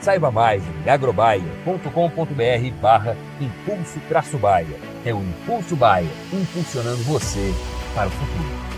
Saiba mais em agrobaia.com.br barra Impulso Traço Baia. É o Impulso Baia, impulsionando você para o futuro.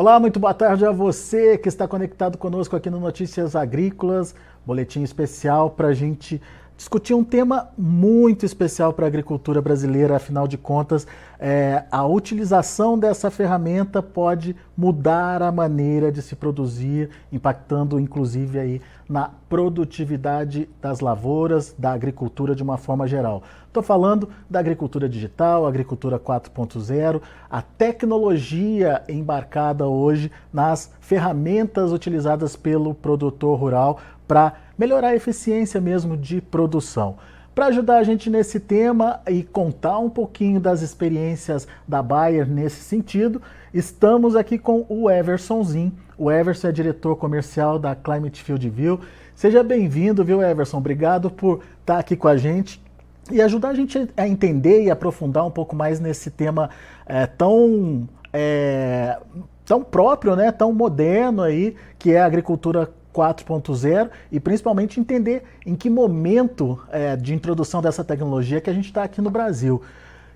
Olá, muito boa tarde a você que está conectado conosco aqui no Notícias Agrícolas, boletim especial para a gente discutir um tema muito especial para a agricultura brasileira, afinal de contas, é, a utilização dessa ferramenta pode mudar a maneira de se produzir, impactando inclusive aí na produtividade das lavouras, da agricultura de uma forma geral. Estou falando da agricultura digital, agricultura 4.0, a tecnologia embarcada hoje nas ferramentas utilizadas pelo produtor rural para melhorar a eficiência mesmo de produção. Para ajudar a gente nesse tema e contar um pouquinho das experiências da Bayer nesse sentido, estamos aqui com o Everson Zin. O Everson é diretor comercial da Climate Field View. Seja bem-vindo, viu, Everson? Obrigado por estar aqui com a gente e ajudar a gente a entender e aprofundar um pouco mais nesse tema é, tão, é, tão próprio, né, tão moderno aí, que é a agricultura 4.0 e principalmente entender em que momento é, de introdução dessa tecnologia que a gente está aqui no Brasil.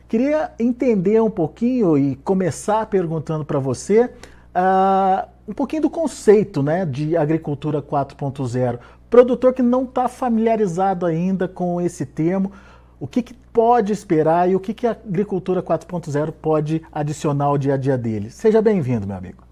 Queria entender um pouquinho e começar perguntando para você uh, um pouquinho do conceito né, de agricultura 4.0. Produtor que não está familiarizado ainda com esse termo, o que, que pode esperar e o que, que a agricultura 4.0 pode adicionar ao dia a dia dele? Seja bem-vindo, meu amigo.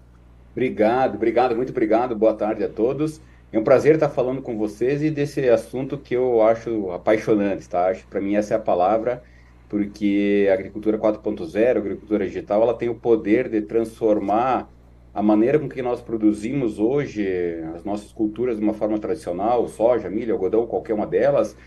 Obrigado, obrigado, muito obrigado. Boa tarde a todos. É um prazer estar falando com vocês e desse assunto que eu acho apaixonante, tá? Para mim essa é a palavra, porque a agricultura 4.0, a agricultura digital, ela tem o poder de transformar a maneira com que nós produzimos hoje as nossas culturas de uma forma tradicional, soja, milho, algodão, qualquer uma delas,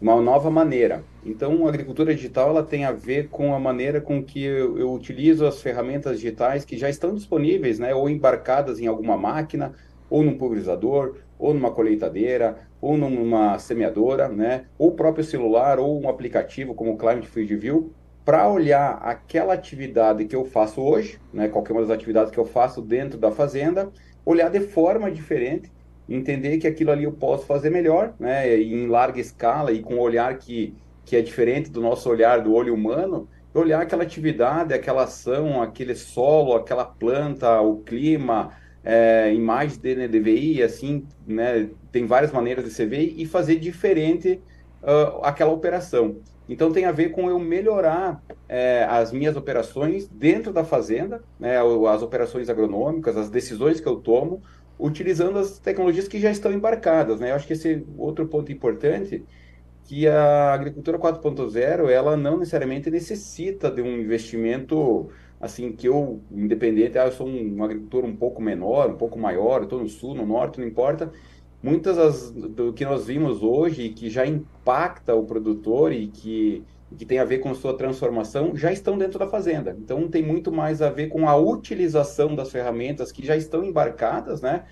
uma nova maneira. Então, a agricultura digital ela tem a ver com a maneira com que eu, eu, utilizo as ferramentas digitais que já estão disponíveis, né, ou embarcadas em alguma máquina, ou num pulverizador, ou numa colheitadeira, ou numa semeadora, né, ou próprio celular, ou um aplicativo como o Climate Field View, para olhar aquela atividade que eu faço hoje, né, qualquer uma das atividades que eu faço dentro da fazenda, olhar de forma diferente entender que aquilo ali eu posso fazer melhor, né, em larga escala e com um olhar que, que é diferente do nosso olhar do olho humano, olhar aquela atividade, aquela ação, aquele solo, aquela planta, o clima, é, imagens de NDVI, assim, né, tem várias maneiras de se ver e fazer diferente uh, aquela operação. Então tem a ver com eu melhorar é, as minhas operações dentro da fazenda, né, as operações agronômicas, as decisões que eu tomo, utilizando as tecnologias que já estão embarcadas, né? Eu acho que esse outro ponto importante que a agricultura 4.0 ela não necessariamente necessita de um investimento assim que eu independente, ah, eu sou um, um agricultor um pouco menor, um pouco maior, estou no sul, no norte, não importa. Muitas das, do que nós vimos hoje que já impacta o produtor e que que tem a ver com sua transformação, já estão dentro da fazenda. Então tem muito mais a ver com a utilização das ferramentas que já estão embarcadas, né?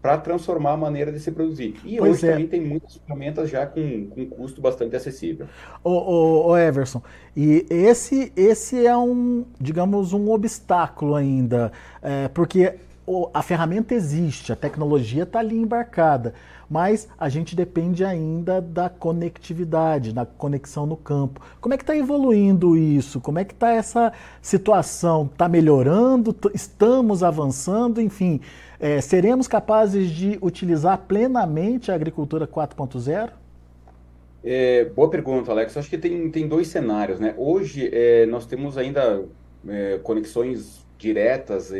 Para transformar a maneira de se produzir. E pois hoje é. também tem muitas ferramentas já com, com custo bastante acessível. Ô, ô, ô, Everson, e esse, esse é um, digamos, um obstáculo ainda, é, porque a ferramenta existe, a tecnologia está ali embarcada, mas a gente depende ainda da conectividade, da conexão no campo. Como é que está evoluindo isso? Como é que está essa situação? Está melhorando? Estamos avançando? Enfim, é, seremos capazes de utilizar plenamente a agricultura 4.0? É, boa pergunta, Alex. Acho que tem, tem dois cenários, né? Hoje é, nós temos ainda é, conexões diretas,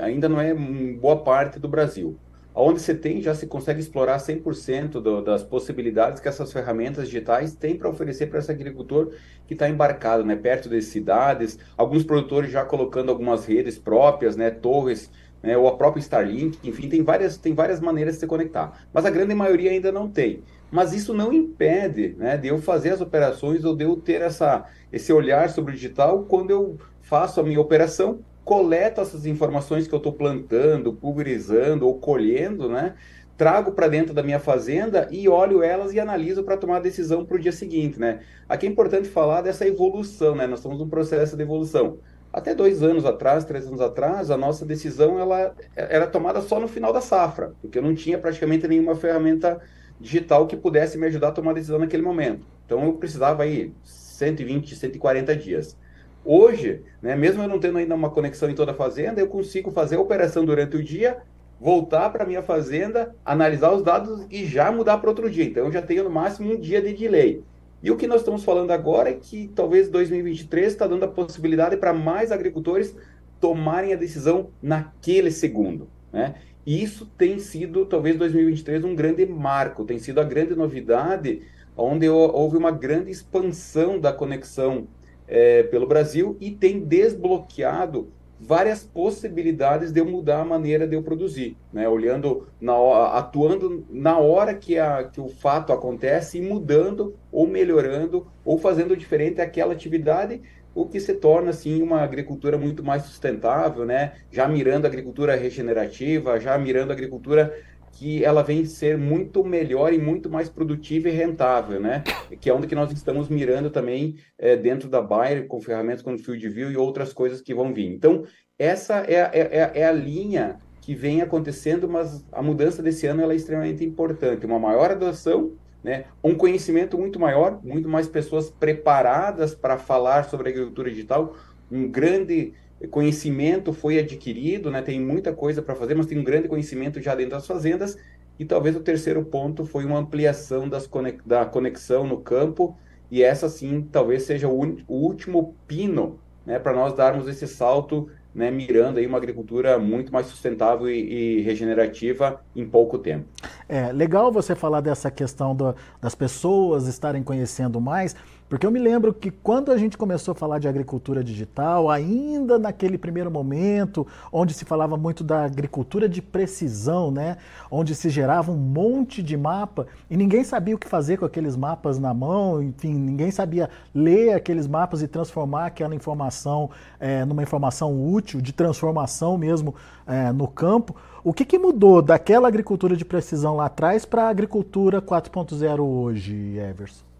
ainda não é boa parte do Brasil. Onde você tem, já se consegue explorar 100% do, das possibilidades que essas ferramentas digitais têm para oferecer para esse agricultor que está embarcado, né, perto das cidades, alguns produtores já colocando algumas redes próprias, né, torres, né, ou a própria Starlink, enfim, tem várias, tem várias maneiras de se conectar. Mas a grande maioria ainda não tem. Mas isso não impede né, de eu fazer as operações ou de eu ter essa, esse olhar sobre o digital quando eu faço a minha operação coleto essas informações que eu estou plantando, pulverizando ou colhendo, né? Trago para dentro da minha fazenda e olho elas e analiso para tomar a decisão para o dia seguinte, né? Aqui é importante falar dessa evolução, né? Nós estamos num processo de evolução. Até dois anos atrás, três anos atrás, a nossa decisão ela era tomada só no final da safra, porque eu não tinha praticamente nenhuma ferramenta digital que pudesse me ajudar a tomar a decisão naquele momento. Então eu precisava aí 120, 140 dias. Hoje, né, mesmo eu não tendo ainda uma conexão em toda a fazenda, eu consigo fazer a operação durante o dia, voltar para minha fazenda, analisar os dados e já mudar para outro dia. Então eu já tenho no máximo um dia de delay. E o que nós estamos falando agora é que talvez 2023 está dando a possibilidade para mais agricultores tomarem a decisão naquele segundo. Né? E isso tem sido, talvez 2023, um grande marco, tem sido a grande novidade, onde houve uma grande expansão da conexão é, pelo Brasil e tem desbloqueado várias possibilidades de eu mudar a maneira de eu produzir, né? Olhando, na, atuando na hora que, a, que o fato acontece e mudando ou melhorando ou fazendo diferente aquela atividade, o que se torna assim uma agricultura muito mais sustentável, né? Já mirando a agricultura regenerativa, já mirando a agricultura que ela vem ser muito melhor e muito mais produtiva e rentável, né? Que é onde que nós estamos mirando também é, dentro da Bayer, com ferramentas como Field View e outras coisas que vão vir. Então, essa é, é, é, é a linha que vem acontecendo, mas a mudança desse ano é extremamente importante. Uma maior adoção, né? um conhecimento muito maior, muito mais pessoas preparadas para falar sobre agricultura digital, um grande conhecimento foi adquirido, né? Tem muita coisa para fazer, mas tem um grande conhecimento já dentro das fazendas. E talvez o terceiro ponto foi uma ampliação das conex da conexão no campo. E essa sim, talvez seja o, o último pino, né, para nós darmos esse salto, né, mirando aí uma agricultura muito mais sustentável e, e regenerativa em pouco tempo. É legal você falar dessa questão do, das pessoas estarem conhecendo mais. Porque eu me lembro que quando a gente começou a falar de agricultura digital, ainda naquele primeiro momento, onde se falava muito da agricultura de precisão, né? onde se gerava um monte de mapa e ninguém sabia o que fazer com aqueles mapas na mão, enfim, ninguém sabia ler aqueles mapas e transformar aquela informação é, numa informação útil, de transformação mesmo é, no campo. O que, que mudou daquela agricultura de precisão lá atrás para a agricultura 4.0 hoje, Everson?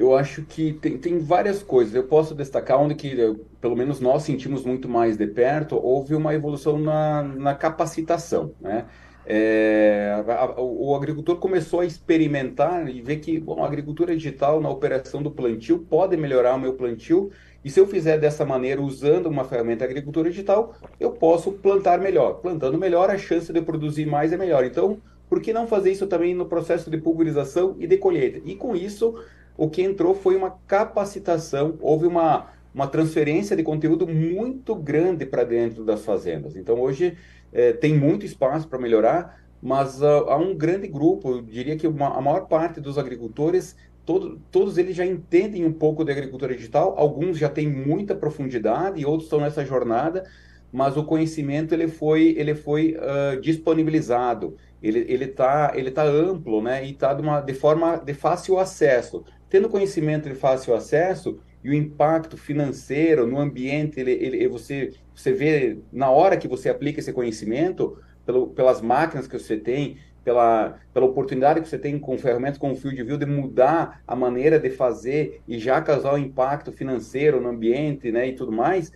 Eu acho que tem, tem várias coisas. Eu posso destacar onde que, pelo menos nós sentimos muito mais de perto, houve uma evolução na, na capacitação, né? É, a, a, o agricultor começou a experimentar e ver que bom, a agricultura digital na operação do plantio pode melhorar o meu plantio e se eu fizer dessa maneira, usando uma ferramenta agricultura digital, eu posso plantar melhor. Plantando melhor, a chance de produzir mais é melhor. Então, por que não fazer isso também no processo de pulverização e de colheita? E com isso, o que entrou foi uma capacitação, houve uma, uma transferência de conteúdo muito grande para dentro das fazendas. Então, hoje é, tem muito espaço para melhorar, mas uh, há um grande grupo, eu diria que uma, a maior parte dos agricultores, todo, todos eles já entendem um pouco de agricultura digital, alguns já têm muita profundidade e outros estão nessa jornada, mas o conhecimento ele foi, ele foi uh, disponibilizado, ele está ele tá amplo né, e está de, de forma de fácil acesso. Tendo conhecimento de fácil acesso e o impacto financeiro no ambiente, ele, ele, você, você vê na hora que você aplica esse conhecimento, pelo, pelas máquinas que você tem, pela, pela oportunidade que você tem com ferramentas como o Field View de mudar a maneira de fazer e já causar um impacto financeiro no ambiente né, e tudo mais,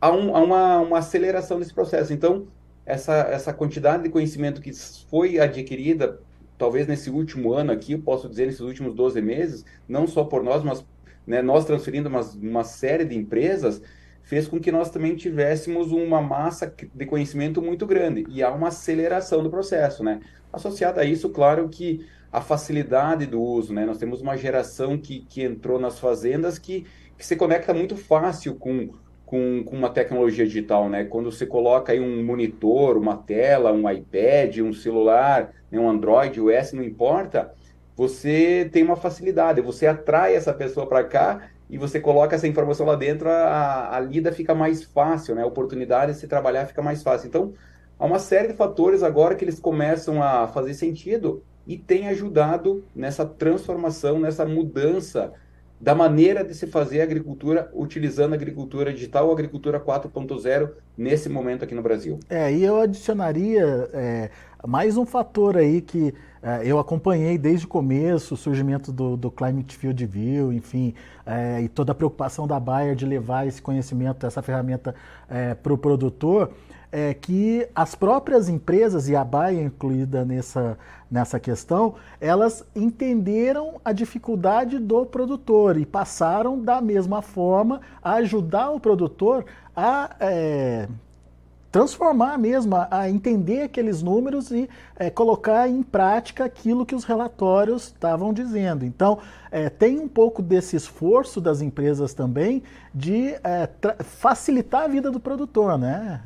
há, um, há uma, uma aceleração desse processo. Então, essa, essa quantidade de conhecimento que foi adquirida, talvez nesse último ano aqui, eu posso dizer, nesses últimos 12 meses, não só por nós, mas né, nós transferindo uma, uma série de empresas, fez com que nós também tivéssemos uma massa de conhecimento muito grande e há uma aceleração do processo, né? Associado a isso, claro que a facilidade do uso, né? Nós temos uma geração que, que entrou nas fazendas que, que se conecta muito fácil com, com, com uma tecnologia digital, né? Quando você coloca aí um monitor, uma tela, um iPad, um celular, né? um Android, o S, não importa, você tem uma facilidade, você atrai essa pessoa para cá e você coloca essa informação lá dentro, a, a lida fica mais fácil, né? A oportunidade de se trabalhar fica mais fácil. Então, há uma série de fatores agora que eles começam a fazer sentido e tem ajudado nessa transformação, nessa mudança da maneira de se fazer agricultura utilizando a agricultura digital ou agricultura 4.0 nesse momento aqui no Brasil. É, e eu adicionaria é, mais um fator aí que é, eu acompanhei desde o começo, o surgimento do, do Climate Field View, enfim, é, e toda a preocupação da Bayer de levar esse conhecimento, essa ferramenta é, para o produtor, é que as próprias empresas, e a Bayer incluída nessa, nessa questão, elas entenderam a dificuldade do produtor e passaram da mesma forma a ajudar o produtor a é, transformar mesmo, a, entender aqueles números e é, colocar em prática aquilo que os relatórios estavam dizendo. Então, é, tem um pouco desse esforço das empresas também de é, facilitar a vida do produtor, né?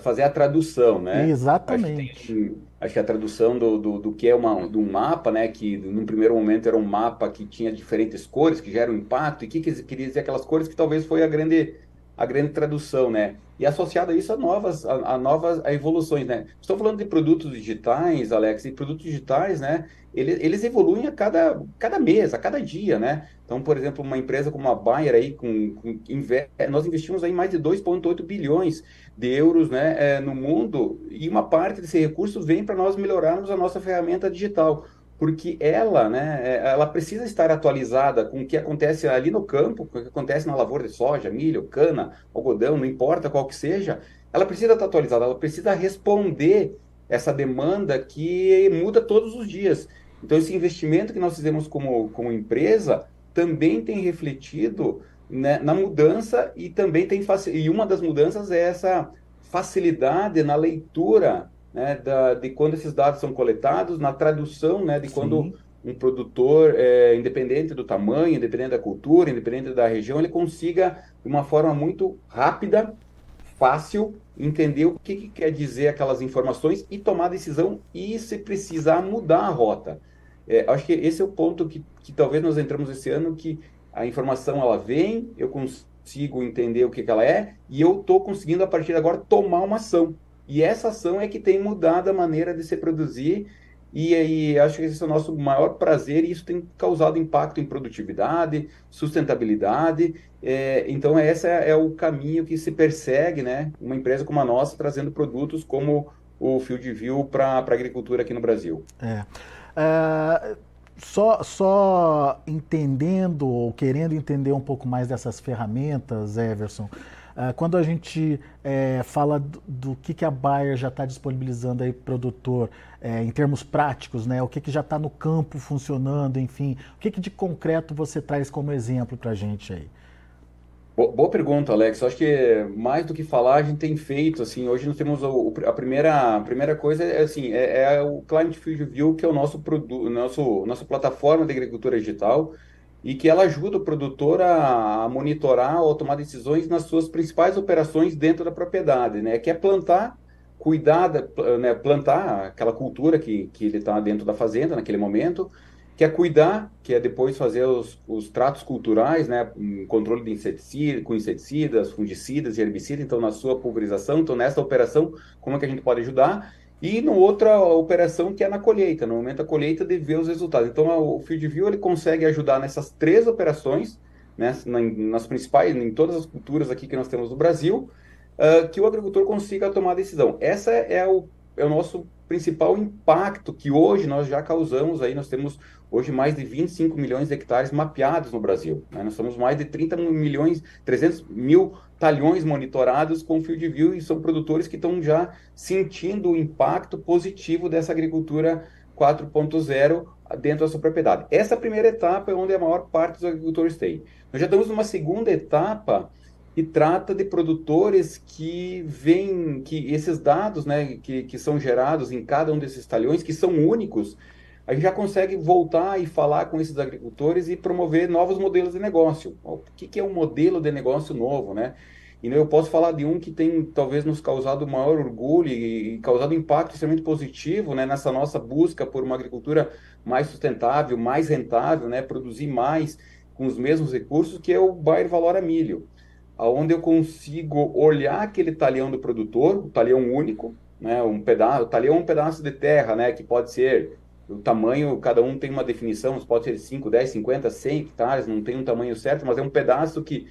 Fazer a tradução, né? Exatamente. Acho que, acho que a tradução do, do, do, que é uma, do mapa, né? Que num primeiro momento era um mapa que tinha diferentes cores, que gera um impacto, e que, que queria dizer aquelas cores que talvez foi a grande a grande tradução, né? E associado a isso a novas, a, a novas a evoluções, né? Estou falando de produtos digitais, Alex, e produtos digitais, né? Eles, eles evoluem a cada, cada mês, a cada dia, né? Então, por exemplo, uma empresa como a Bayer aí, com, com nós investimos aí mais de 2,8 bilhões de euros, né, é, no mundo, e uma parte desse recurso vem para nós melhorarmos a nossa ferramenta digital porque ela, né, é, ela precisa estar atualizada com o que acontece ali no campo, com o que acontece na lavoura de soja, milho, cana, algodão, não importa qual que seja, ela precisa estar atualizada, ela precisa responder essa demanda que muda todos os dias. Então, esse investimento que nós fizemos como, como empresa também tem refletido né, na mudança e também tem e uma das mudanças é essa facilidade na leitura né, da, de quando esses dados são coletados, na tradução né, de quando Sim. um produtor, é, independente do tamanho, independente da cultura, independente da região, ele consiga, de uma forma muito rápida, fácil, entender o que, que quer dizer aquelas informações e tomar decisão e, se precisar, mudar a rota. É, acho que esse é o ponto que, que talvez nós entramos esse ano, que a informação ela vem, eu consigo entender o que, que ela é, e eu estou conseguindo, a partir de agora, tomar uma ação. E essa ação é que tem mudado a maneira de se produzir. E aí acho que esse é o nosso maior prazer e isso tem causado impacto em produtividade, sustentabilidade. É, então esse é, é, o caminho que se persegue, né? Uma empresa como a nossa trazendo produtos como o FieldView para a agricultura aqui no Brasil. É. Uh, só, só entendendo ou querendo entender um pouco mais dessas ferramentas, Everson, ah, quando a gente é, fala do, do, que, que a Bayer já está disponibilizando aí produtor é, em termos práticos, né? O que, que já está no campo funcionando, enfim, o que, que de concreto você traz como exemplo para a gente aí? Boa pergunta, Alex. Eu acho que mais do que falar, a gente tem feito, assim, hoje nós temos o, a primeira, a primeira coisa é assim, é, é o Climate Fusion View, que é o nosso produto, nosso nossa plataforma de agricultura digital, e que ela ajuda o produtor a, a monitorar ou tomar decisões nas suas principais operações dentro da propriedade, né? Que é plantar, cuidar, da, né? plantar aquela cultura que, que ele está dentro da fazenda naquele momento, que é cuidar, que é depois fazer os, os tratos culturais, né? Um controle de inseticida, com inseticidas, fungicidas e herbicidas, então na sua pulverização, então nessa operação, como é que a gente pode ajudar? E no outra operação que é na colheita, no momento da colheita de ver os resultados. Então o Field View ele consegue ajudar nessas três operações, né, nas principais, em todas as culturas aqui que nós temos no Brasil, uh, que o agricultor consiga tomar a decisão. Essa é o, é o nosso principal impacto que hoje nós já causamos aí, nós temos hoje mais de 25 milhões de hectares mapeados no Brasil. Né? Nós temos mais de 30 milhões, 300 mil talhões monitorados com field view e são produtores que estão já sentindo o impacto positivo dessa agricultura 4.0 dentro da sua propriedade. Essa primeira etapa é onde a maior parte dos agricultores tem. Nós já estamos numa segunda etapa que trata de produtores que vêm, que esses dados né, que, que são gerados em cada um desses talhões, que são únicos, a gente já consegue voltar e falar com esses agricultores e promover novos modelos de negócio. O que, que é um modelo de negócio novo, né? E eu posso falar de um que tem talvez nos causado maior orgulho e causado impacto extremamente positivo né, nessa nossa busca por uma agricultura mais sustentável, mais rentável, né, produzir mais com os mesmos recursos, que é o Bayer Valora Milho onde eu consigo olhar aquele talhão do produtor, o talhão único, né, um pedaço, o talhão é um pedaço de terra, né, que pode ser o tamanho, cada um tem uma definição, pode ser 5, 10, 50, 100 hectares, não tem um tamanho certo, mas é um pedaço que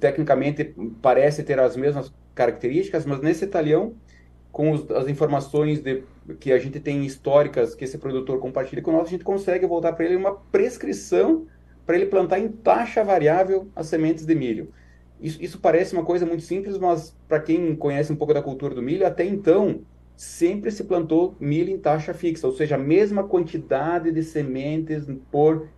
tecnicamente parece ter as mesmas características, mas nesse talhão, com os, as informações de, que a gente tem históricas que esse produtor compartilha com nós, a gente consegue voltar para ele uma prescrição para ele plantar em taxa variável as sementes de milho. Isso, isso parece uma coisa muito simples, mas para quem conhece um pouco da cultura do milho, até então sempre se plantou milho em taxa fixa, ou seja, a mesma quantidade de sementes por,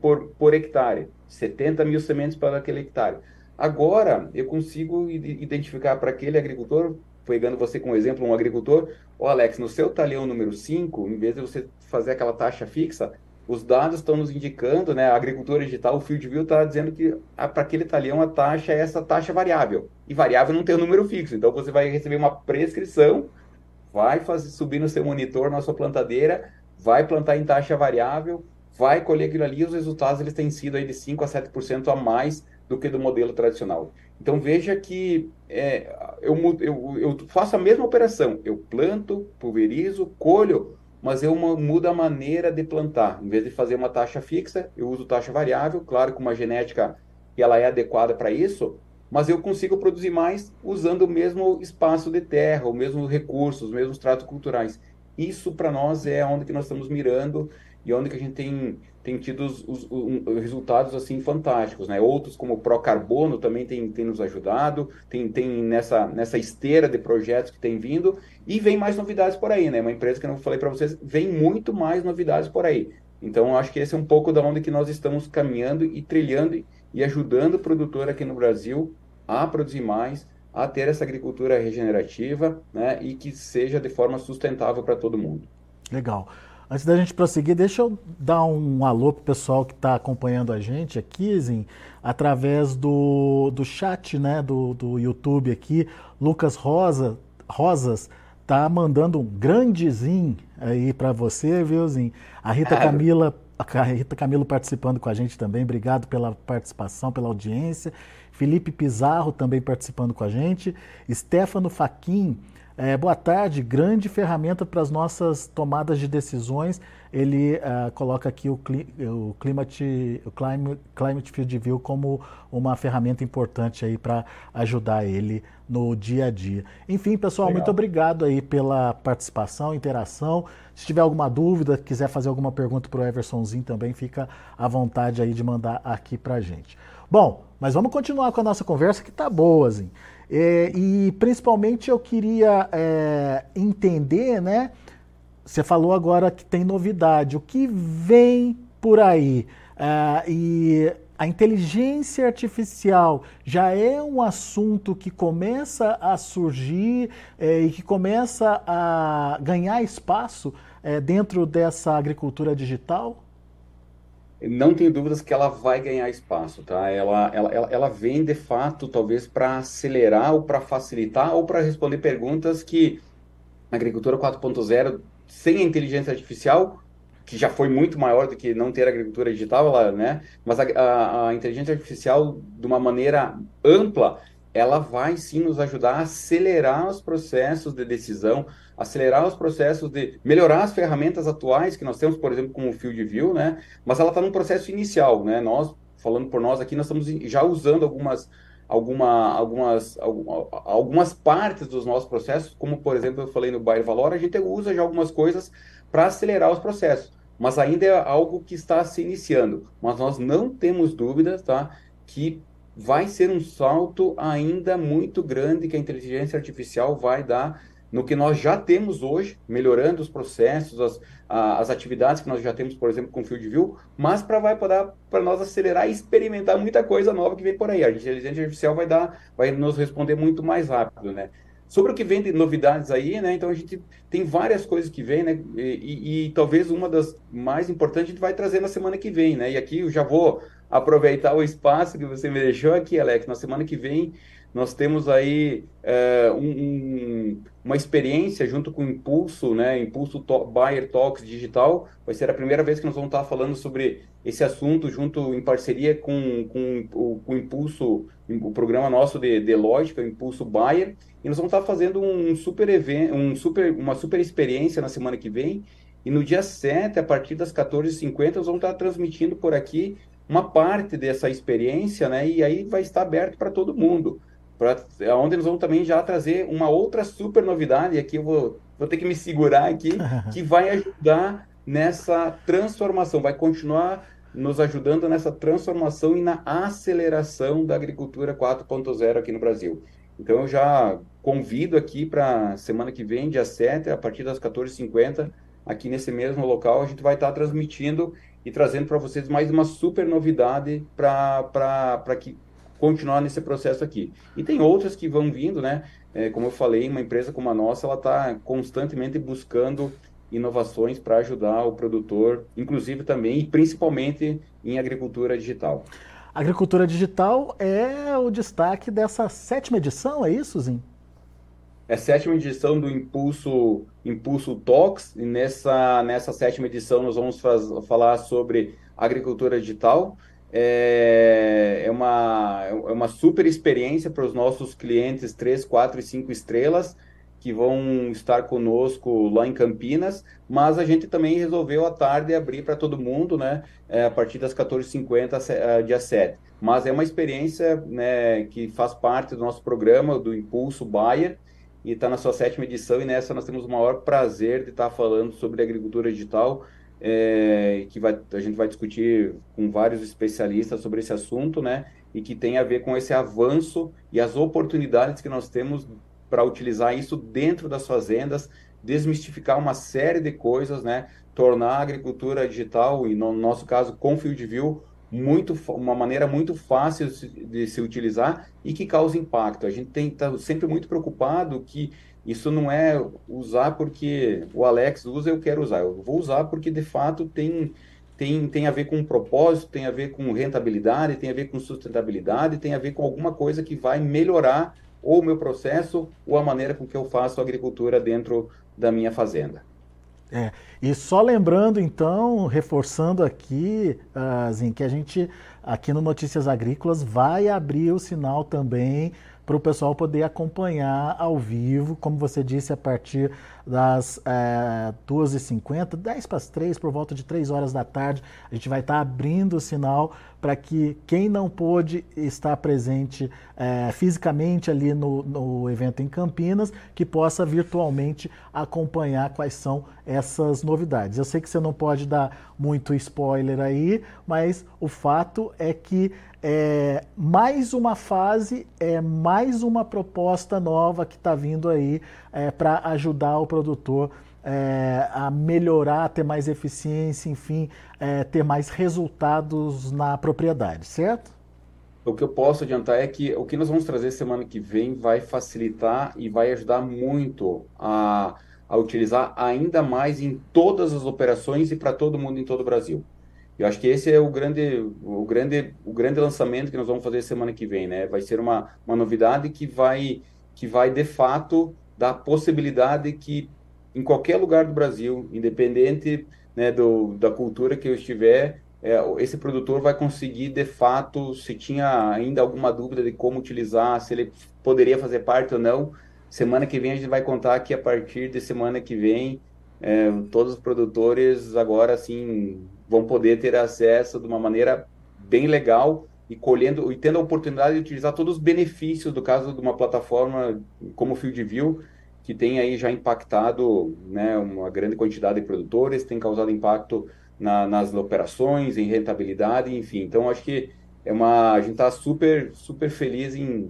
por, por hectare, 70 mil sementes para aquele hectare. Agora, eu consigo identificar para aquele agricultor, pegando você como exemplo, um agricultor, ó oh, Alex, no seu talhão número 5, em vez de você fazer aquela taxa fixa, os dados estão nos indicando, né, a agricultura digital, o Field View está dizendo que para aquele talhão a taxa é essa taxa variável. E variável não tem um número fixo. Então você vai receber uma prescrição, vai fazer subir no seu monitor, na sua plantadeira, vai plantar em taxa variável, vai colher aquilo ali, os resultados eles têm sido aí de 5 a 7% a mais do que do modelo tradicional. Então veja que é, eu, eu, eu faço a mesma operação, eu planto, pulverizo, colho, mas eu mudo a maneira de plantar. Em vez de fazer uma taxa fixa, eu uso taxa variável, claro, com uma genética que ela é adequada para isso, mas eu consigo produzir mais usando o mesmo espaço de terra, os mesmos recursos, os mesmos tratos culturais. Isso para nós é onde que nós estamos mirando e onde que a gente tem tem tido os, os, os, resultados assim fantásticos, né? Outros como o Procarbono também tem, tem nos ajudado, tem, tem nessa, nessa esteira de projetos que tem vindo e vem mais novidades por aí, né? Uma empresa que eu não falei para vocês, vem muito mais novidades por aí. Então acho que esse é um pouco da onde que nós estamos caminhando e trilhando e ajudando o produtor aqui no Brasil a produzir mais, a ter essa agricultura regenerativa, né? E que seja de forma sustentável para todo mundo. Legal. Antes da gente prosseguir, deixa eu dar um alô para o pessoal que está acompanhando a gente aqui, Zin, através do, do chat né, do, do YouTube aqui. Lucas Rosa, Rosas tá mandando um grandezinho aí para você, viu, Zin? A Rita Camila, a Rita Camilo participando com a gente também. Obrigado pela participação, pela audiência. Felipe Pizarro também participando com a gente. Stefano Faquin é, boa tarde, grande ferramenta para as nossas tomadas de decisões. Ele uh, coloca aqui o, o, Climate, o Climate, Climate Field View como uma ferramenta importante aí para ajudar ele no dia a dia. Enfim, pessoal, Legal. muito obrigado aí pela participação, interação. Se tiver alguma dúvida, quiser fazer alguma pergunta para o Eversonzinho também, fica à vontade aí de mandar aqui para a gente. Bom, mas vamos continuar com a nossa conversa que tá boa, assim. É, e principalmente eu queria é, entender, né? Você falou agora que tem novidade. O que vem por aí? É, e a inteligência artificial já é um assunto que começa a surgir é, e que começa a ganhar espaço é, dentro dessa agricultura digital? Não tenho dúvidas que ela vai ganhar espaço, tá? Ela, ela, ela, ela vem de fato, talvez, para acelerar ou para facilitar ou para responder perguntas que a agricultura 4.0, sem a inteligência artificial, que já foi muito maior do que não ter agricultura digital, ela, né? Mas a, a, a inteligência artificial, de uma maneira ampla, ela vai sim nos ajudar a acelerar os processos de decisão, acelerar os processos de melhorar as ferramentas atuais que nós temos, por exemplo, como o Field View, né? Mas ela está num processo inicial, né? Nós, falando por nós aqui, nós estamos já usando algumas alguma, algumas, algumas partes dos nossos processos, como por exemplo eu falei no Bayer Valor, a gente usa já algumas coisas para acelerar os processos, mas ainda é algo que está se iniciando. Mas nós não temos dúvidas, tá, que vai ser um salto ainda muito grande que a inteligência artificial vai dar no que nós já temos hoje, melhorando os processos, as, as atividades que nós já temos, por exemplo, com Field View, mas para vai para nós acelerar e experimentar muita coisa nova que vem por aí. A inteligência artificial vai dar, vai nos responder muito mais rápido, né? Sobre o que vem de novidades aí, né? Então a gente tem várias coisas que vem, né? E, e, e, talvez uma das mais importantes a gente vai trazer na semana que vem, né? E aqui eu já vou aproveitar o espaço que você me deixou aqui, Alex. Na semana que vem nós temos aí é, um, um, uma experiência junto com o Impulso, né? Impulso to Buyer Talks Digital. Vai ser a primeira vez que nós vamos estar falando sobre esse assunto junto em parceria com, com, o, com o Impulso, o programa nosso de, de lógica, o Impulso Buyer. E nós vamos estar fazendo um super evento, um super, uma super experiência na semana que vem. E no dia 7, a partir das 14h50, nós vamos estar transmitindo por aqui uma parte dessa experiência, né? E aí vai estar aberto para todo mundo. Pra, onde nós vamos também já trazer uma outra super novidade, e aqui eu vou, vou ter que me segurar aqui, que vai ajudar nessa transformação, vai continuar nos ajudando nessa transformação e na aceleração da agricultura 4.0 aqui no Brasil. Então eu já convido aqui para semana que vem, dia 7, a partir das 14h50, aqui nesse mesmo local, a gente vai estar transmitindo e trazendo para vocês mais uma super novidade para que continuar nesse processo aqui. E tem outras que vão vindo, né? É, como eu falei, uma empresa como a nossa, ela está constantemente buscando inovações para ajudar o produtor, inclusive também e principalmente em agricultura digital. Agricultura digital é o destaque dessa sétima edição, é isso, Zin? É a sétima edição do Impulso Impulso Talks, e nessa, nessa sétima edição nós vamos faz, falar sobre agricultura digital. É, é, uma, é uma super experiência para os nossos clientes 3, 4 e 5 estrelas, que vão estar conosco lá em Campinas, mas a gente também resolveu à tarde abrir para todo mundo, né, é, a partir das 14h50, é, dia 7. Mas é uma experiência né, que faz parte do nosso programa, do Impulso Bayer, e está na sua sétima edição, e nessa nós temos o maior prazer de estar tá falando sobre agricultura digital, é, que vai, a gente vai discutir com vários especialistas sobre esse assunto, né, e que tem a ver com esse avanço e as oportunidades que nós temos para utilizar isso dentro das fazendas, desmistificar uma série de coisas, né? Tornar a agricultura digital, e no nosso caso com Field View, muito, uma maneira muito fácil de se utilizar e que causa impacto. A gente tem tá sempre muito preocupado que isso não é usar porque o Alex usa, eu quero usar. Eu vou usar porque de fato tem tem, tem a ver com um propósito, tem a ver com rentabilidade, tem a ver com sustentabilidade, tem a ver com alguma coisa que vai melhorar ou o meu processo, ou a maneira com que eu faço agricultura dentro da minha fazenda. É, e só lembrando, então, reforçando aqui, uh, que a gente, aqui no Notícias Agrícolas, vai abrir o sinal também para o pessoal poder acompanhar ao vivo, como você disse, a partir das é, 2h50, 10 para as 3, por volta de 3 horas da tarde, a gente vai estar tá abrindo o sinal para que quem não pôde estar presente é, fisicamente ali no, no evento em Campinas, que possa virtualmente acompanhar quais são essas novidades. Eu sei que você não pode dar muito spoiler aí, mas o fato é que é mais uma fase, é mais uma proposta nova que está vindo aí é, para ajudar o produtor é, a melhorar, ter mais eficiência, enfim, é, ter mais resultados na propriedade, certo? O que eu posso adiantar é que o que nós vamos trazer semana que vem vai facilitar e vai ajudar muito a, a utilizar ainda mais em todas as operações e para todo mundo em todo o Brasil. Eu acho que esse é o grande, o grande, o grande lançamento que nós vamos fazer semana que vem, né? Vai ser uma, uma novidade que vai, que vai de fato dar possibilidade que em qualquer lugar do Brasil, independente né, do, da cultura que eu estiver, é, esse produtor vai conseguir de fato, se tinha ainda alguma dúvida de como utilizar, se ele poderia fazer parte ou não. Semana que vem a gente vai contar que a partir de semana que vem é, todos os produtores agora sim vão poder ter acesso de uma maneira bem legal e colhendo e tendo a oportunidade de utilizar todos os benefícios do caso de uma plataforma como o FieldView, que tem aí já impactado né, uma grande quantidade de produtores, tem causado impacto na, nas operações, em rentabilidade, enfim. Então, acho que é uma, a gente está super, super feliz em,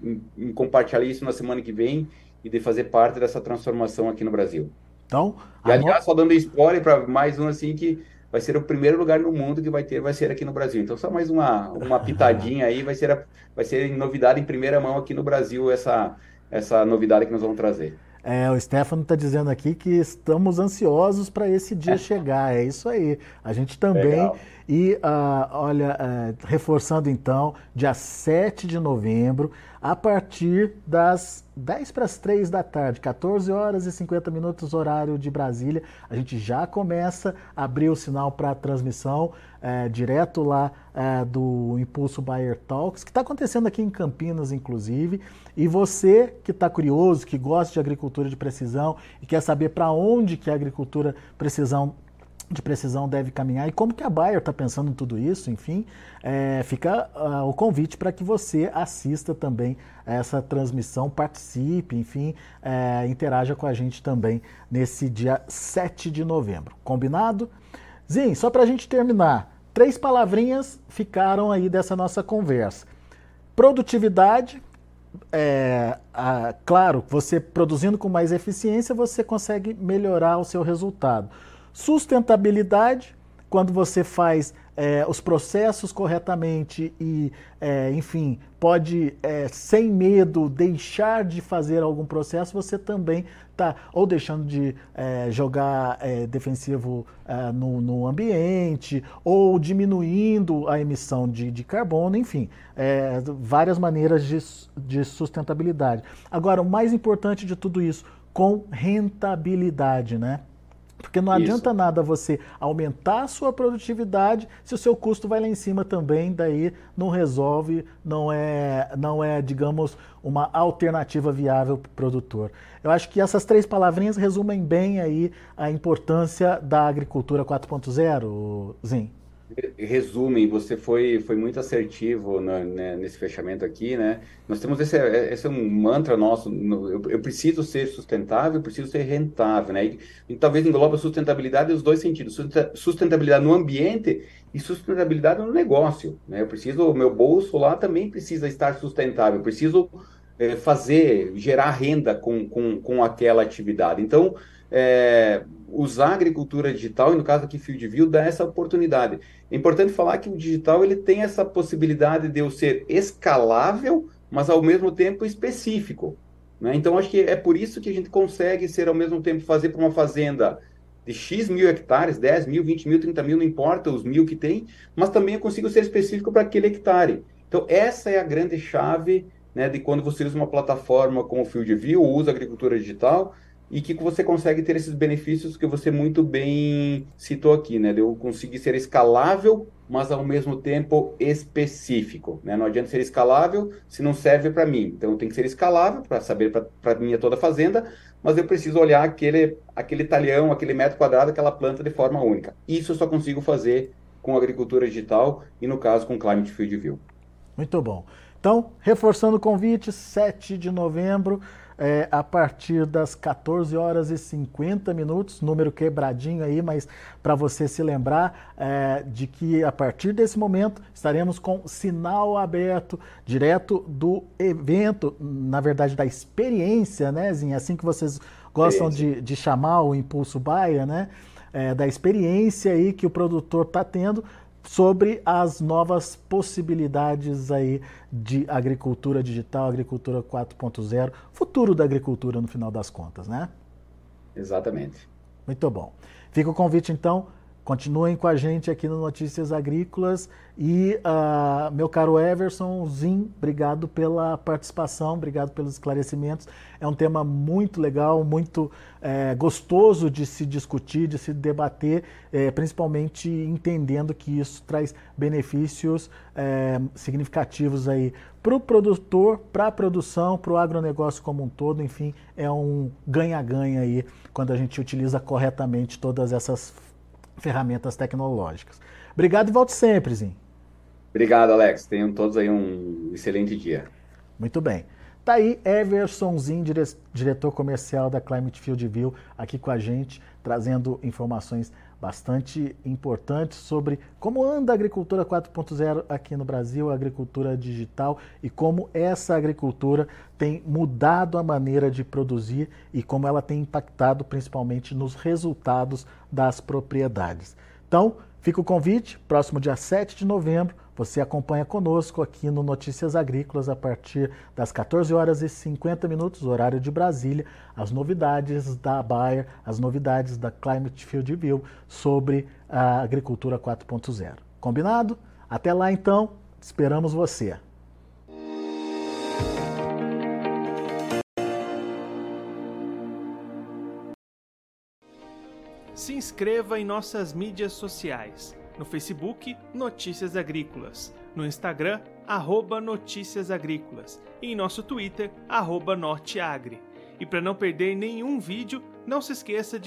em, em, compartilhar isso na semana que vem e de fazer parte dessa transformação aqui no Brasil. Então, e aliás, só dando spoiler para mais um assim que vai ser o primeiro lugar no mundo que vai ter, vai ser aqui no Brasil. Então, só mais uma, uma pitadinha aí, vai ser, a, vai ser novidade em primeira mão aqui no Brasil, essa, essa novidade que nós vamos trazer. É, o Stefano está dizendo aqui que estamos ansiosos para esse dia chegar. É isso aí. A gente também. Legal. E, uh, olha, uh, reforçando então, dia 7 de novembro, a partir das 10 para as 3 da tarde, 14 horas e 50 minutos, horário de Brasília, a gente já começa a abrir o sinal para a transmissão é, direto lá é, do Impulso Buyer Talks, que está acontecendo aqui em Campinas, inclusive. E você que está curioso, que gosta de agricultura de precisão e quer saber para onde que a agricultura precisão de precisão deve caminhar e como que a Bayer está pensando em tudo isso, enfim, é, fica uh, o convite para que você assista também essa transmissão, participe, enfim, é, interaja com a gente também nesse dia 7 de novembro. Combinado? Zin, só para a gente terminar, três palavrinhas ficaram aí dessa nossa conversa. Produtividade, é, a, claro, você produzindo com mais eficiência, você consegue melhorar o seu resultado. Sustentabilidade, quando você faz é, os processos corretamente e, é, enfim, pode, é, sem medo, deixar de fazer algum processo, você também está ou deixando de é, jogar é, defensivo é, no, no, ambiente, ou diminuindo a emissão de, de carbono, enfim, várias maneiras de, de sustentabilidade. Agora, o mais importante de tudo isso, com rentabilidade, né? Porque não adianta Isso. nada você aumentar a sua produtividade se o seu custo vai lá em cima também, daí não resolve, não é, não é digamos, uma alternativa viável para o produtor. Eu acho que essas três palavrinhas resumem bem aí a importância da agricultura 4.0, Zin resume, você foi, foi muito assertivo na, né, nesse fechamento aqui, né? Nós temos esse, esse é um mantra nosso, no, eu, eu, preciso ser sustentável, preciso ser rentável, né? E, e talvez engloba sustentabilidade nos dois sentidos, sustentabilidade no ambiente e sustentabilidade no negócio, né? Eu preciso, o meu bolso lá também precisa estar sustentável, eu preciso é, fazer, gerar renda com, com, com aquela atividade. Então, é, usar a agricultura digital, e no caso aqui FieldView, dá essa oportunidade. É importante falar que o digital ele tem essa possibilidade de eu ser escalável, mas ao mesmo tempo específico. Né? Então, acho que é por isso que a gente consegue ser ao mesmo tempo fazer para uma fazenda de X mil hectares, 10 mil, 20 mil, 30 mil, não importa os mil que tem, mas também eu consigo ser específico para aquele hectare. Então, essa é a grande chave né, de quando você usa uma plataforma como o FieldView, ou usa agricultura digital, e que você consegue ter esses benefícios que você muito bem citou aqui, né? De eu conseguir ser escalável, mas ao mesmo tempo específico, né? Não adianta ser escalável se não serve para mim. Então tem que ser escalável para saber para minha toda fazenda, mas eu preciso olhar aquele aquele talhão, aquele metro quadrado, aquela planta de forma única. Isso eu só consigo fazer com agricultura digital e no caso com Climate Field View. Muito bom. Então, reforçando o convite, 7 de novembro, é, a partir das 14 horas e 50 minutos, número quebradinho aí, mas para você se lembrar é, de que a partir desse momento estaremos com sinal aberto direto do evento, na verdade da experiência, né, Zinha? Assim que vocês gostam de, de chamar o Impulso Baia, né? É, da experiência aí que o produtor está tendo sobre as novas possibilidades aí de agricultura digital, agricultura 4.0, futuro da agricultura no final das contas, né? Exatamente. Muito bom. Fica o convite então Continuem com a gente aqui no Notícias Agrícolas e uh, meu caro Everson, Zin, obrigado pela participação, obrigado pelos esclarecimentos. É um tema muito legal, muito é, gostoso de se discutir, de se debater, é, principalmente entendendo que isso traz benefícios é, significativos aí para o produtor, para a produção, para o agronegócio como um todo, enfim, é um ganha-ganha aí quando a gente utiliza corretamente todas essas ferramentas tecnológicas. Obrigado e volte sempre, Zin. Obrigado, Alex. Tenham todos aí um excelente dia. Muito bem. Tá aí Eversonzinho, dire diretor comercial da Climate Field View, aqui com a gente, trazendo informações bastante importantes sobre como anda a agricultura 4.0 aqui no Brasil, a agricultura digital e como essa agricultura tem mudado a maneira de produzir e como ela tem impactado principalmente nos resultados das propriedades. Então, fica o convite, próximo dia 7 de novembro, você acompanha conosco aqui no Notícias Agrícolas a partir das 14 horas e 50 minutos, horário de Brasília, as novidades da Bayer, as novidades da Climate Field View sobre a agricultura 4.0. Combinado? Até lá então, esperamos você. Se inscreva em nossas mídias sociais no Facebook Notícias Agrícolas, no Instagram arroba Notícias Agrícolas e em nosso Twitter arroba Norteagri. E para não perder nenhum vídeo, não se esqueça de